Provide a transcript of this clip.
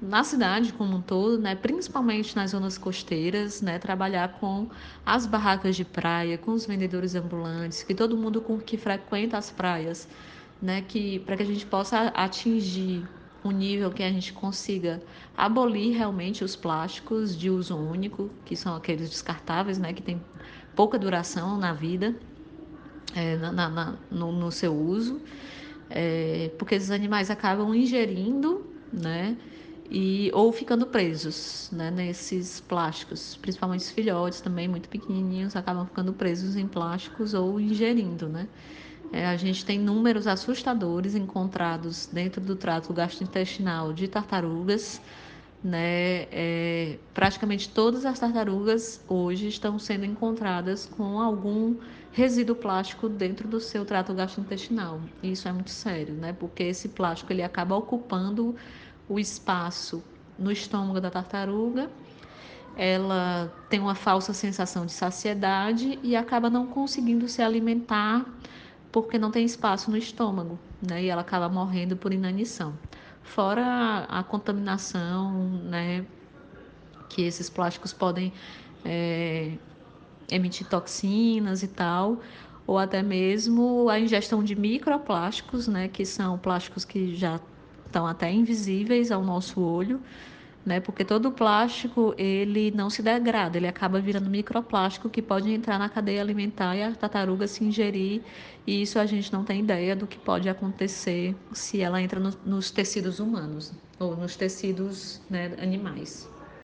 na cidade como um todo, né, principalmente nas zonas costeiras, né, trabalhar com as barracas de praia, com os vendedores ambulantes, que todo mundo com que frequenta as praias, né, que para que a gente possa atingir um nível que a gente consiga abolir realmente os plásticos de uso único, que são aqueles descartáveis, né, que tem pouca duração na vida, é, na, na, no, no, seu uso, é, porque esses animais acabam ingerindo, né, e ou ficando presos, né, nesses plásticos, principalmente os filhotes também muito pequenininhos acabam ficando presos em plásticos ou ingerindo, né. É, a gente tem números assustadores encontrados dentro do trato gastrointestinal de tartarugas. Né? É, praticamente todas as tartarugas hoje estão sendo encontradas com algum resíduo plástico dentro do seu trato gastrointestinal. Isso é muito sério, né? porque esse plástico ele acaba ocupando o espaço no estômago da tartaruga ela tem uma falsa sensação de saciedade e acaba não conseguindo se alimentar porque não tem espaço no estômago, né? E ela acaba morrendo por inanição. Fora a, contaminação, né? Que esses plásticos podem é, emitir toxinas e tal, ou até mesmo a ingestão de microplásticos, né? Que são plásticos que já estão até invisíveis ao nosso olho, né? Porque todo plástico ele não se degrada, ele acaba virando microplástico que pode entrar na cadeia alimentar e a tartaruga se ingerir. E isso a gente não tem ideia do que pode acontecer se ela entra no, nos tecidos humanos ou nos tecidos né, animais.